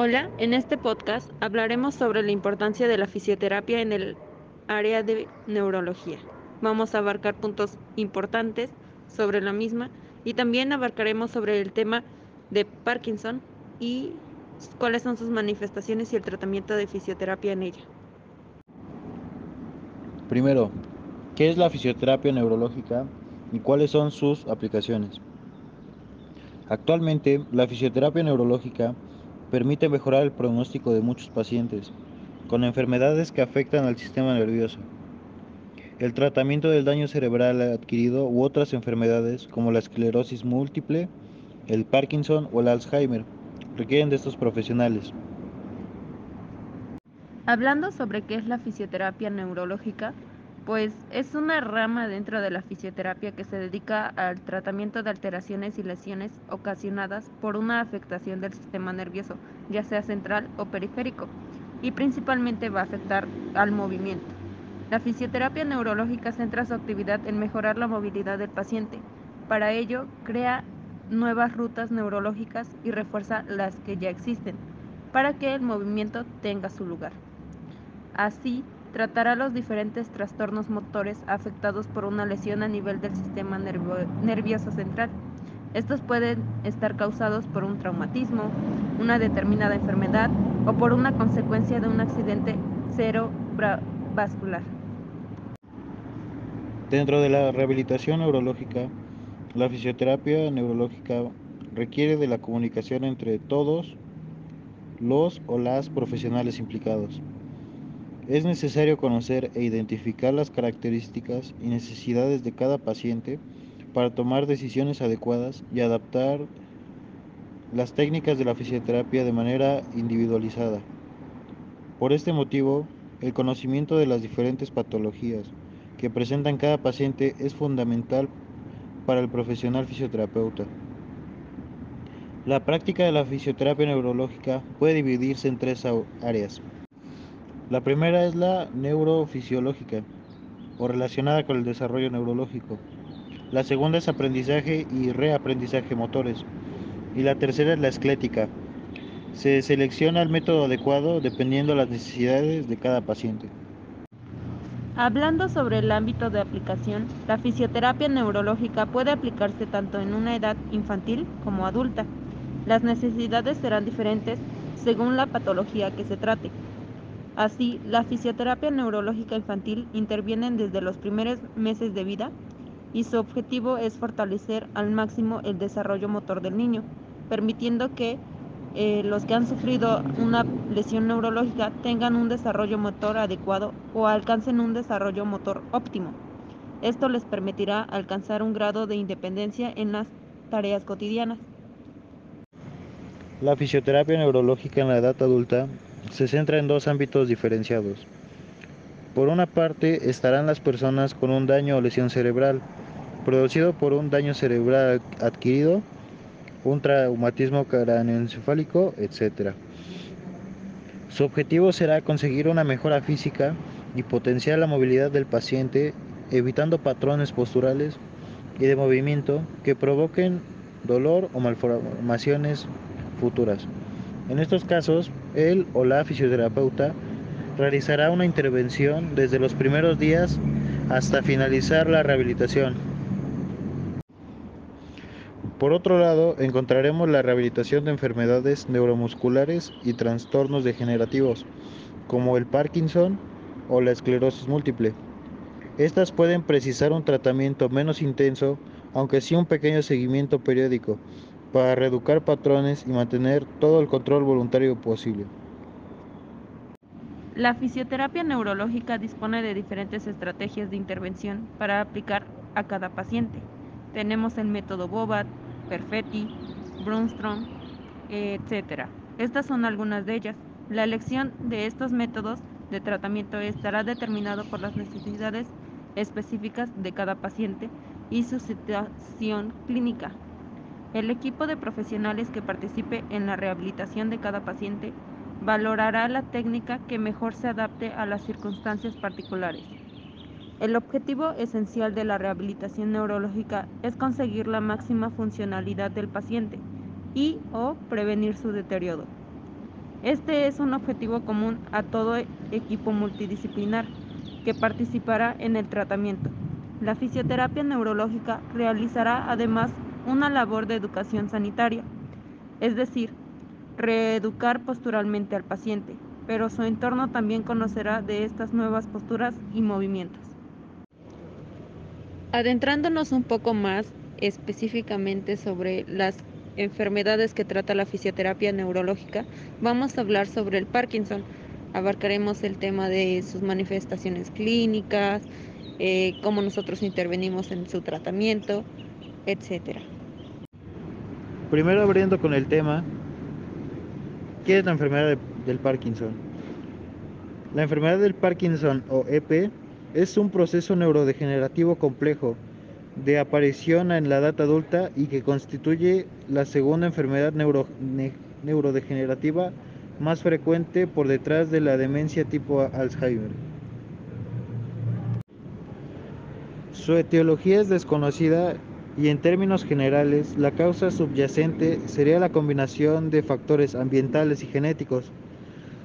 Hola, en este podcast hablaremos sobre la importancia de la fisioterapia en el área de neurología. Vamos a abarcar puntos importantes sobre la misma y también abarcaremos sobre el tema de Parkinson y cuáles son sus manifestaciones y el tratamiento de fisioterapia en ella. Primero, ¿qué es la fisioterapia neurológica y cuáles son sus aplicaciones? Actualmente, la fisioterapia neurológica permite mejorar el pronóstico de muchos pacientes con enfermedades que afectan al sistema nervioso. El tratamiento del daño cerebral adquirido u otras enfermedades como la esclerosis múltiple, el Parkinson o el Alzheimer requieren de estos profesionales. Hablando sobre qué es la fisioterapia neurológica, pues es una rama dentro de la fisioterapia que se dedica al tratamiento de alteraciones y lesiones ocasionadas por una afectación del sistema nervioso, ya sea central o periférico, y principalmente va a afectar al movimiento. La fisioterapia neurológica centra su actividad en mejorar la movilidad del paciente. Para ello, crea nuevas rutas neurológicas y refuerza las que ya existen, para que el movimiento tenga su lugar. Así, tratará los diferentes trastornos motores afectados por una lesión a nivel del sistema nervioso central. Estos pueden estar causados por un traumatismo, una determinada enfermedad o por una consecuencia de un accidente cerebrovascular. Dentro de la rehabilitación neurológica, la fisioterapia neurológica requiere de la comunicación entre todos los o las profesionales implicados. Es necesario conocer e identificar las características y necesidades de cada paciente para tomar decisiones adecuadas y adaptar las técnicas de la fisioterapia de manera individualizada. Por este motivo, el conocimiento de las diferentes patologías que presentan cada paciente es fundamental para el profesional fisioterapeuta. La práctica de la fisioterapia neurológica puede dividirse en tres áreas. La primera es la neurofisiológica o relacionada con el desarrollo neurológico. La segunda es aprendizaje y reaprendizaje motores. Y la tercera es la esclética. Se selecciona el método adecuado dependiendo de las necesidades de cada paciente. Hablando sobre el ámbito de aplicación, la fisioterapia neurológica puede aplicarse tanto en una edad infantil como adulta. Las necesidades serán diferentes según la patología que se trate. Así, la fisioterapia neurológica infantil interviene desde los primeros meses de vida y su objetivo es fortalecer al máximo el desarrollo motor del niño, permitiendo que eh, los que han sufrido una lesión neurológica tengan un desarrollo motor adecuado o alcancen un desarrollo motor óptimo. Esto les permitirá alcanzar un grado de independencia en las tareas cotidianas. La fisioterapia neurológica en la edad adulta se centra en dos ámbitos diferenciados. Por una parte estarán las personas con un daño o lesión cerebral, producido por un daño cerebral adquirido, un traumatismo cráneoencefálico, etc. Su objetivo será conseguir una mejora física y potenciar la movilidad del paciente, evitando patrones posturales y de movimiento que provoquen dolor o malformaciones futuras. En estos casos, él o la fisioterapeuta realizará una intervención desde los primeros días hasta finalizar la rehabilitación. Por otro lado, encontraremos la rehabilitación de enfermedades neuromusculares y trastornos degenerativos, como el Parkinson o la esclerosis múltiple. Estas pueden precisar un tratamiento menos intenso, aunque sí un pequeño seguimiento periódico, para reeducar patrones y mantener todo el control voluntario posible. La fisioterapia neurológica dispone de diferentes estrategias de intervención para aplicar a cada paciente. Tenemos el método Bobat, Perfetti, Brunstrom, etc. Estas son algunas de ellas. La elección de estos métodos de tratamiento estará determinado por las necesidades específicas de cada paciente y su situación clínica. El equipo de profesionales que participe en la rehabilitación de cada paciente valorará la técnica que mejor se adapte a las circunstancias particulares. El objetivo esencial de la rehabilitación neurológica es conseguir la máxima funcionalidad del paciente y o prevenir su deterioro. Este es un objetivo común a todo equipo multidisciplinar que participará en el tratamiento. La fisioterapia neurológica realizará además una labor de educación sanitaria, es decir, reeducar posturalmente al paciente, pero su entorno también conocerá de estas nuevas posturas y movimientos. Adentrándonos un poco más específicamente sobre las enfermedades que trata la fisioterapia neurológica, vamos a hablar sobre el Parkinson. Abarcaremos el tema de sus manifestaciones clínicas, eh, cómo nosotros intervenimos en su tratamiento, etcétera. Primero abriendo con el tema, ¿qué es la enfermedad de, del Parkinson? La enfermedad del Parkinson o EP es un proceso neurodegenerativo complejo de aparición en la edad adulta y que constituye la segunda enfermedad neuro, ne, neurodegenerativa más frecuente por detrás de la demencia tipo Alzheimer. Su etiología es desconocida y en términos generales la causa subyacente sería la combinación de factores ambientales y genéticos.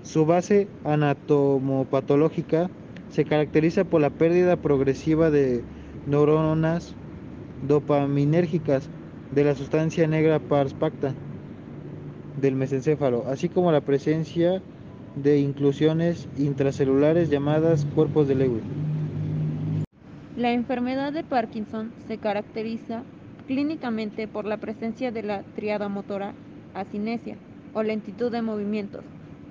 Su base anatomopatológica se caracteriza por la pérdida progresiva de neuronas dopaminérgicas de la sustancia negra pars pacta del mesencéfalo, así como la presencia de inclusiones intracelulares llamadas cuerpos de Lewy. La enfermedad de Parkinson se caracteriza clínicamente por la presencia de la triada motora asinesia o lentitud de movimientos,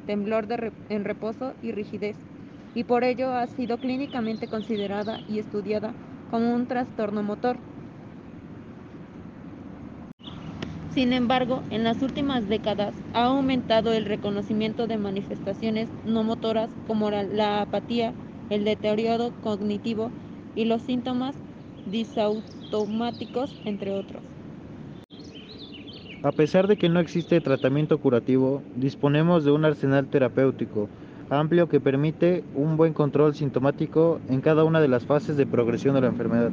temblor en reposo y rigidez, y por ello ha sido clínicamente considerada y estudiada como un trastorno motor. Sin embargo, en las últimas décadas ha aumentado el reconocimiento de manifestaciones no motoras como la apatía, el deterioro cognitivo y los síntomas disautomáticos, entre otros. A pesar de que no existe tratamiento curativo, disponemos de un arsenal terapéutico amplio que permite un buen control sintomático en cada una de las fases de progresión de la enfermedad.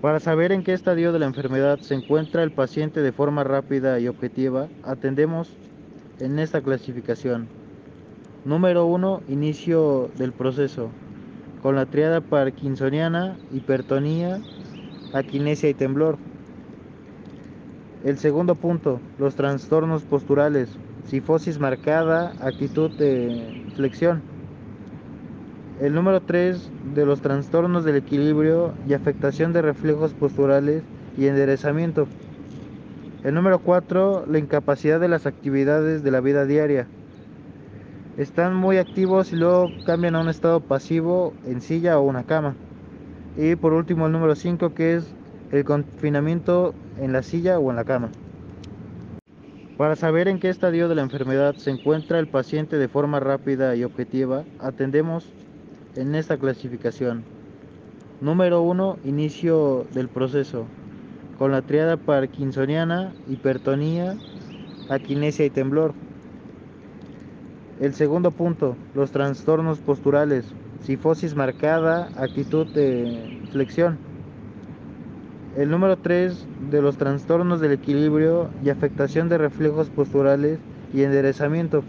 Para saber en qué estadio de la enfermedad se encuentra el paciente de forma rápida y objetiva, atendemos en esta clasificación. Número 1. Inicio del proceso con la triada parkinsoniana, hipertonía, aquinesia y temblor. El segundo punto, los trastornos posturales, sifosis marcada, actitud de flexión. El número 3 de los trastornos del equilibrio y afectación de reflejos posturales y enderezamiento. El número 4, la incapacidad de las actividades de la vida diaria están muy activos y luego cambian a un estado pasivo en silla o una cama. Y por último el número 5 que es el confinamiento en la silla o en la cama. Para saber en qué estadio de la enfermedad se encuentra el paciente de forma rápida y objetiva, atendemos en esta clasificación. Número 1. Inicio del proceso. Con la triada parkinsoniana, hipertonía, aquinesia y temblor. El segundo punto, los trastornos posturales, sifosis marcada, actitud de flexión. El número 3 de los trastornos del equilibrio y afectación de reflejos posturales y enderezamiento.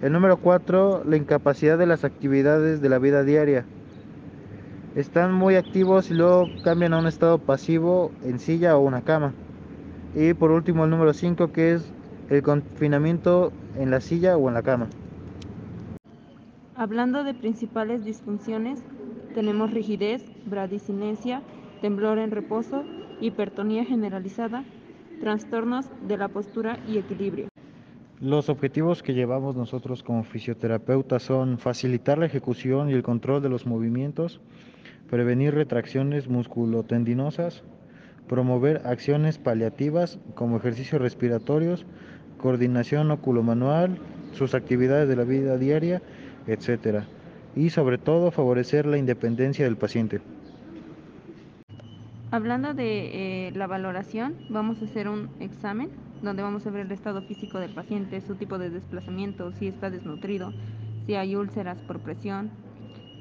El número 4, la incapacidad de las actividades de la vida diaria. Están muy activos y luego cambian a un estado pasivo en silla o una cama. Y por último el número 5 que es el confinamiento en la silla o en la cama. Hablando de principales disfunciones, tenemos rigidez, bradicinesia, temblor en reposo, hipertonía generalizada, trastornos de la postura y equilibrio. Los objetivos que llevamos nosotros como fisioterapeutas son facilitar la ejecución y el control de los movimientos, prevenir retracciones musculotendinosas, promover acciones paliativas como ejercicios respiratorios, coordinación oculomanual, sus actividades de la vida diaria, etc. Y sobre todo favorecer la independencia del paciente. Hablando de eh, la valoración, vamos a hacer un examen donde vamos a ver el estado físico del paciente, su tipo de desplazamiento, si está desnutrido, si hay úlceras por presión.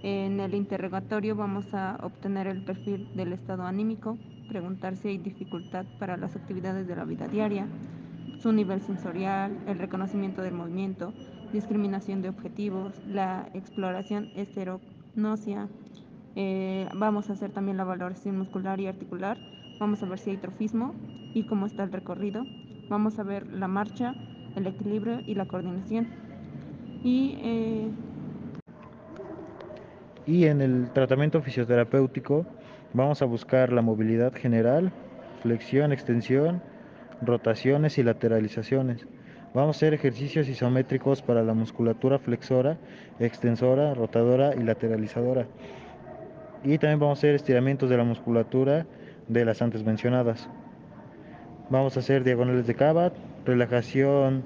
En el interrogatorio vamos a obtener el perfil del estado anímico, preguntar si hay dificultad para las actividades de la vida diaria, su nivel sensorial, el reconocimiento del movimiento, discriminación de objetivos, la exploración esterognosia. Eh, vamos a hacer también la valoración muscular y articular. Vamos a ver si hay trofismo y cómo está el recorrido. Vamos a ver la marcha, el equilibrio y la coordinación. Y, eh... y en el tratamiento fisioterapéutico vamos a buscar la movilidad general, flexión, extensión, rotaciones y lateralizaciones. Vamos a hacer ejercicios isométricos para la musculatura flexora, extensora, rotadora y lateralizadora. Y también vamos a hacer estiramientos de la musculatura de las antes mencionadas. Vamos a hacer diagonales de Cabat, relajación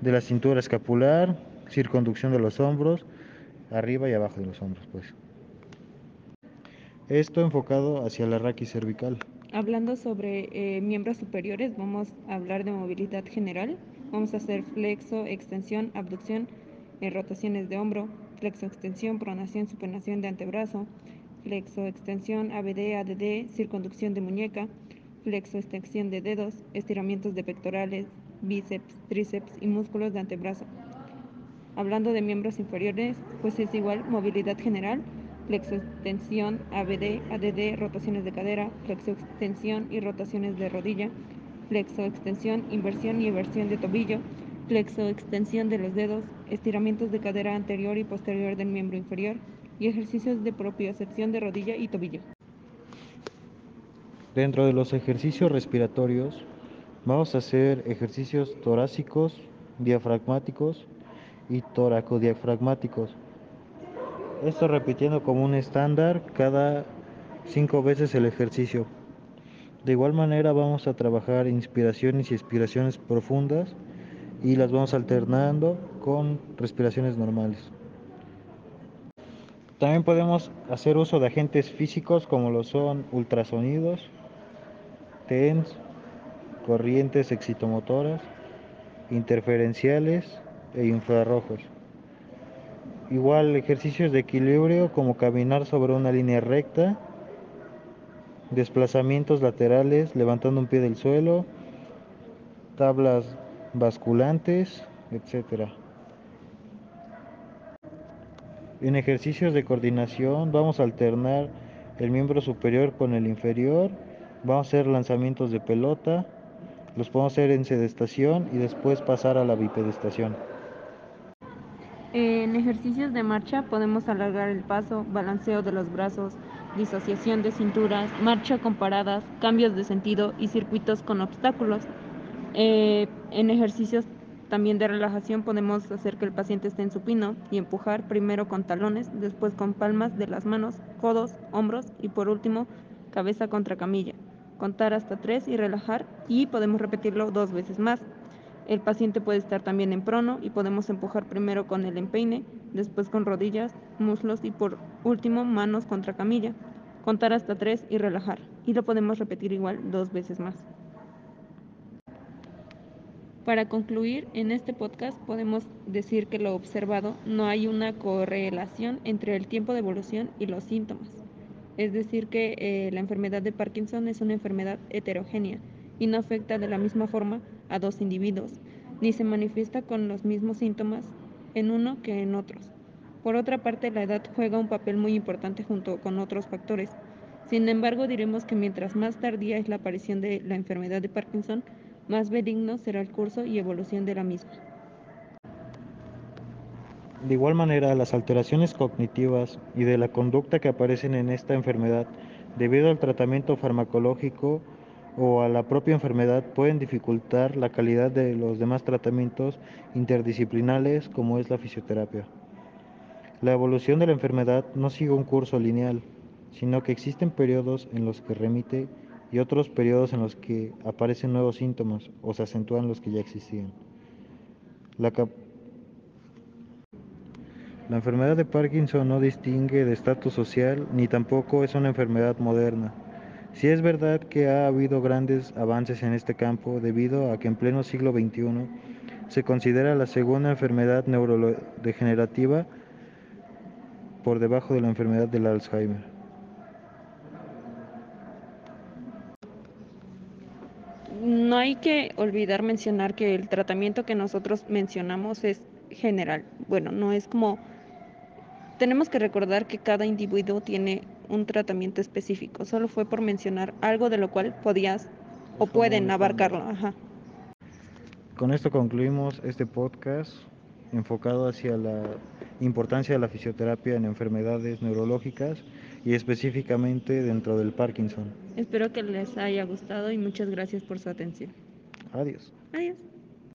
de la cintura escapular, circunducción de los hombros, arriba y abajo de los hombros, pues. Esto enfocado hacia la raquis cervical. Hablando sobre eh, miembros superiores, vamos a hablar de movilidad general. Vamos a hacer flexo, extensión, abducción, eh, rotaciones de hombro, flexo, extensión, pronación, supinación de antebrazo, flexo, extensión, ABD, ADD, circunducción de muñeca, flexo, extensión de dedos, estiramientos de pectorales, bíceps, tríceps y músculos de antebrazo. Hablando de miembros inferiores, pues es igual movilidad general, flexo extensión, ABD, ADD, rotaciones de cadera, flexo extensión y rotaciones de rodilla, flexo extensión, inversión y inversión de tobillo, flexo extensión de los dedos, estiramientos de cadera anterior y posterior del miembro inferior y ejercicios de propiocepción de rodilla y tobillo. Dentro de los ejercicios respiratorios vamos a hacer ejercicios torácicos, diafragmáticos y toracodiafragmáticos esto repitiendo como un estándar cada cinco veces el ejercicio. De igual manera vamos a trabajar inspiraciones y expiraciones profundas y las vamos alternando con respiraciones normales. También podemos hacer uso de agentes físicos como lo son ultrasonidos, TENS, corrientes excitomotoras, interferenciales e infrarrojos. Igual ejercicios de equilibrio como caminar sobre una línea recta, desplazamientos laterales levantando un pie del suelo, tablas basculantes, etc. En ejercicios de coordinación vamos a alternar el miembro superior con el inferior, vamos a hacer lanzamientos de pelota, los podemos hacer en sedestación y después pasar a la bipedestación. En ejercicios de marcha podemos alargar el paso, balanceo de los brazos, disociación de cinturas, marcha con paradas, cambios de sentido y circuitos con obstáculos. Eh, en ejercicios también de relajación podemos hacer que el paciente esté en supino y empujar primero con talones, después con palmas de las manos, codos, hombros y por último cabeza contra camilla. Contar hasta tres y relajar y podemos repetirlo dos veces más. El paciente puede estar también en prono y podemos empujar primero con el empeine, después con rodillas, muslos y por último manos contra camilla. Contar hasta tres y relajar. Y lo podemos repetir igual dos veces más. Para concluir, en este podcast podemos decir que lo observado no hay una correlación entre el tiempo de evolución y los síntomas. Es decir, que eh, la enfermedad de Parkinson es una enfermedad heterogénea y no afecta de la misma forma a dos individuos, ni se manifiesta con los mismos síntomas en uno que en otros. Por otra parte, la edad juega un papel muy importante junto con otros factores. Sin embargo, diremos que mientras más tardía es la aparición de la enfermedad de Parkinson, más benigno será el curso y evolución de la misma. De igual manera, las alteraciones cognitivas y de la conducta que aparecen en esta enfermedad debido al tratamiento farmacológico o a la propia enfermedad pueden dificultar la calidad de los demás tratamientos interdisciplinares como es la fisioterapia. La evolución de la enfermedad no sigue un curso lineal, sino que existen periodos en los que remite y otros periodos en los que aparecen nuevos síntomas o se acentúan los que ya existían. La, la enfermedad de Parkinson no distingue de estatus social ni tampoco es una enfermedad moderna. Si es verdad que ha habido grandes avances en este campo debido a que en pleno siglo XXI se considera la segunda enfermedad neurodegenerativa por debajo de la enfermedad del Alzheimer. No hay que olvidar mencionar que el tratamiento que nosotros mencionamos es general. Bueno, no es como... Tenemos que recordar que cada individuo tiene un tratamiento específico. Solo fue por mencionar algo de lo cual podías o pueden abarcarlo. Ajá. Con esto concluimos este podcast enfocado hacia la importancia de la fisioterapia en enfermedades neurológicas y específicamente dentro del Parkinson. Espero que les haya gustado y muchas gracias por su atención. Adiós. Adiós.